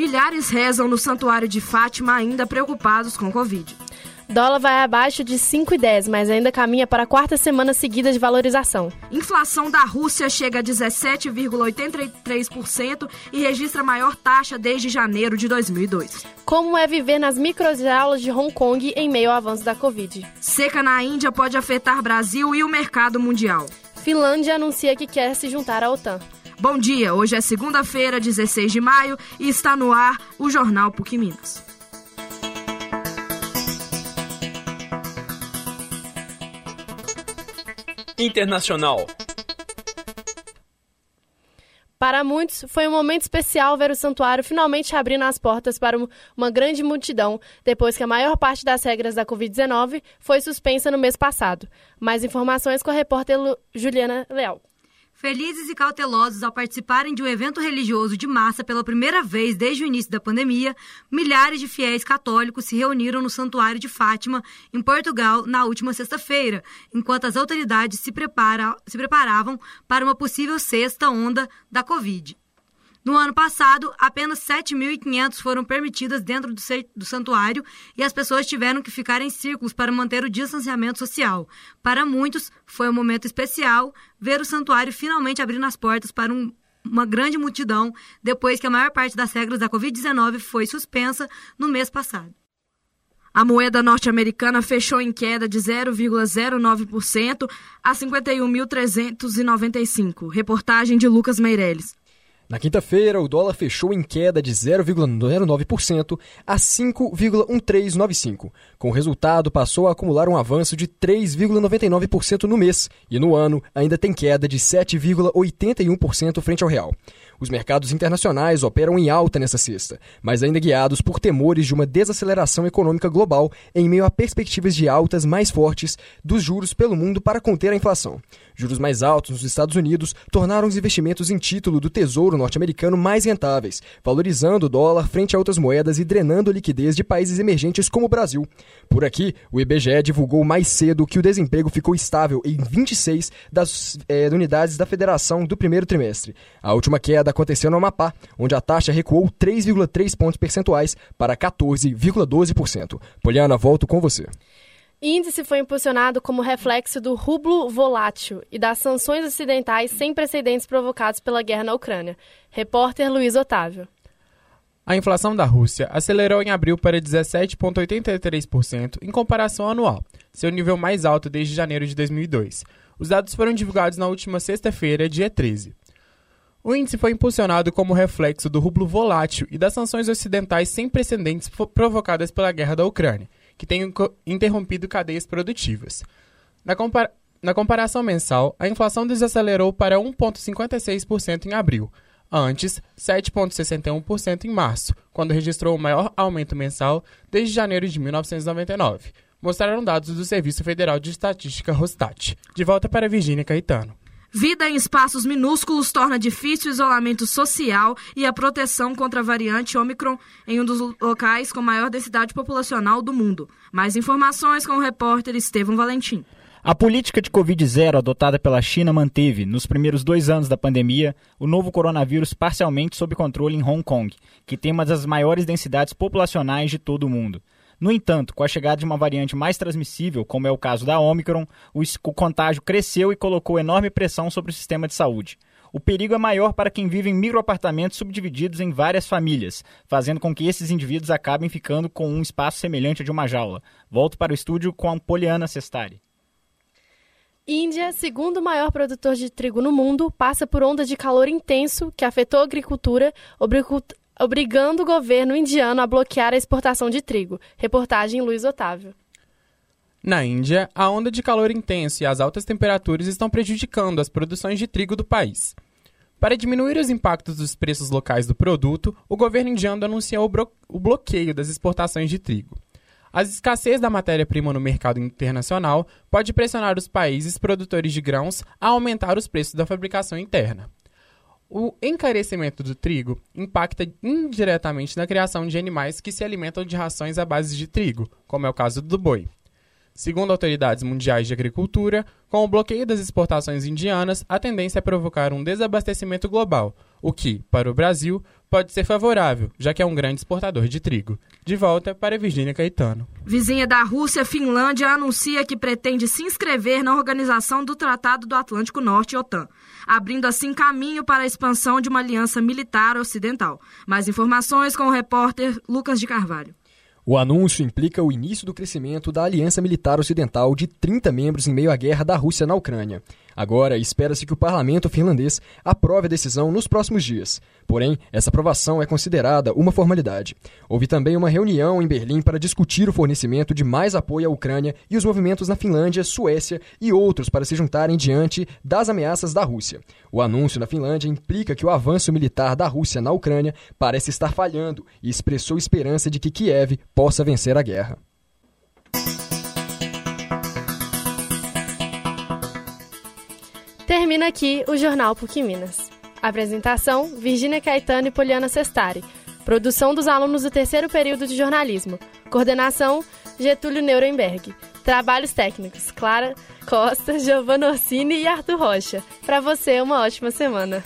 Milhares rezam no Santuário de Fátima ainda preocupados com Covid. Dólar vai abaixo de 5,10, mas ainda caminha para a quarta semana seguida de valorização. Inflação da Rússia chega a 17,83% e registra a maior taxa desde janeiro de 2002. Como é viver nas microjaulas de Hong Kong em meio ao avanço da Covid? Seca na Índia pode afetar Brasil e o mercado mundial. Finlândia anuncia que quer se juntar à OTAN. Bom dia, hoje é segunda-feira, 16 de maio, e está no ar o Jornal PUC Minas. Internacional. Para muitos, foi um momento especial ver o santuário finalmente abrindo as portas para uma grande multidão, depois que a maior parte das regras da Covid-19 foi suspensa no mês passado. Mais informações com a repórter Juliana Leal. Felizes e cautelosos ao participarem de um evento religioso de massa pela primeira vez desde o início da pandemia, milhares de fiéis católicos se reuniram no Santuário de Fátima, em Portugal, na última sexta-feira, enquanto as autoridades se, prepara, se preparavam para uma possível sexta onda da Covid. No ano passado, apenas 7.500 foram permitidas dentro do, santuário e as pessoas tiveram que ficar em círculos para manter o distanciamento social. Para muitos, foi um momento especial ver o santuário finalmente abrindo as portas para um, uma grande multidão depois que a maior parte das regras da Covid-19 foi suspensa no mês passado. A moeda norte-americana fechou em queda de 0,09% a 51.395. Reportagem de Lucas Meirelles. Na quinta-feira, o dólar fechou em queda de 0,09% a 5,1395. Com o resultado, passou a acumular um avanço de 3,99% no mês e no ano ainda tem queda de 7,81% frente ao real. Os mercados internacionais operam em alta nessa sexta, mas ainda guiados por temores de uma desaceleração econômica global em meio a perspectivas de altas mais fortes dos juros pelo mundo para conter a inflação. Juros mais altos nos Estados Unidos tornaram os investimentos em título do Tesouro norte-americano mais rentáveis, valorizando o dólar frente a outras moedas e drenando liquidez de países emergentes como o Brasil. Por aqui, o IBGE divulgou mais cedo que o desemprego ficou estável em 26 das é, unidades da federação do primeiro trimestre. A última queda aconteceu no Amapá, onde a taxa recuou 3,3 pontos percentuais para 14,12%. Poliana, volto com você. Índice foi impulsionado como reflexo do rublo volátil e das sanções ocidentais sem precedentes provocados pela guerra na Ucrânia. Repórter Luiz Otávio. A inflação da Rússia acelerou em abril para 17,83% em comparação anual, seu nível mais alto desde janeiro de 2002. Os dados foram divulgados na última sexta-feira, dia 13. O índice foi impulsionado como reflexo do rublo volátil e das sanções ocidentais sem precedentes provocadas pela guerra da Ucrânia que tem interrompido cadeias produtivas. Na, na comparação mensal, a inflação desacelerou para 1,56% em abril, antes 7,61% em março, quando registrou o maior aumento mensal desde janeiro de 1999, mostraram dados do Serviço Federal de Estatística Rostat. De volta para Virgínia Caetano. Vida em espaços minúsculos torna difícil o isolamento social e a proteção contra a variante Omicron em um dos locais com maior densidade populacional do mundo. Mais informações com o repórter Estevam Valentim. A política de Covid-0 adotada pela China manteve, nos primeiros dois anos da pandemia, o novo coronavírus parcialmente sob controle em Hong Kong, que tem uma das maiores densidades populacionais de todo o mundo. No entanto, com a chegada de uma variante mais transmissível, como é o caso da Omicron, o contágio cresceu e colocou enorme pressão sobre o sistema de saúde. O perigo é maior para quem vive em microapartamentos subdivididos em várias famílias, fazendo com que esses indivíduos acabem ficando com um espaço semelhante a de uma jaula. Volto para o estúdio com a Poliana Sestari. Índia, segundo maior produtor de trigo no mundo, passa por onda de calor intenso que afetou a agricultura, obrigando o governo indiano a bloquear a exportação de trigo. Reportagem Luiz Otávio. Na Índia, a onda de calor intenso e as altas temperaturas estão prejudicando as produções de trigo do país. Para diminuir os impactos dos preços locais do produto, o governo indiano anunciou o bloqueio das exportações de trigo. A escassez da matéria-prima no mercado internacional pode pressionar os países produtores de grãos a aumentar os preços da fabricação interna. O encarecimento do trigo impacta indiretamente na criação de animais que se alimentam de rações à base de trigo, como é o caso do boi. Segundo autoridades mundiais de agricultura, com o bloqueio das exportações indianas, a tendência é provocar um desabastecimento global, o que, para o Brasil, pode ser favorável, já que é um grande exportador de trigo. De volta para Virgínia Caetano. Vizinha da Rússia, Finlândia anuncia que pretende se inscrever na organização do Tratado do Atlântico Norte, OTAN, abrindo assim caminho para a expansão de uma aliança militar ocidental. Mais informações com o repórter Lucas de Carvalho. O anúncio implica o início do crescimento da Aliança Militar Ocidental de 30 membros em meio à guerra da Rússia na Ucrânia. Agora, espera-se que o parlamento finlandês aprove a decisão nos próximos dias. Porém, essa aprovação é considerada uma formalidade. Houve também uma reunião em Berlim para discutir o fornecimento de mais apoio à Ucrânia e os movimentos na Finlândia, Suécia e outros para se juntarem diante das ameaças da Rússia. O anúncio na Finlândia implica que o avanço militar da Rússia na Ucrânia parece estar falhando e expressou esperança de que Kiev possa vencer a guerra. Termina aqui o Jornal PUC Minas. Apresentação: Virgínia Caetano e Poliana Sestari. Produção dos alunos do terceiro período de jornalismo. Coordenação: Getúlio Nuremberg. Trabalhos técnicos: Clara Costa, Giovanna Orsini e Arthur Rocha. Para você, uma ótima semana.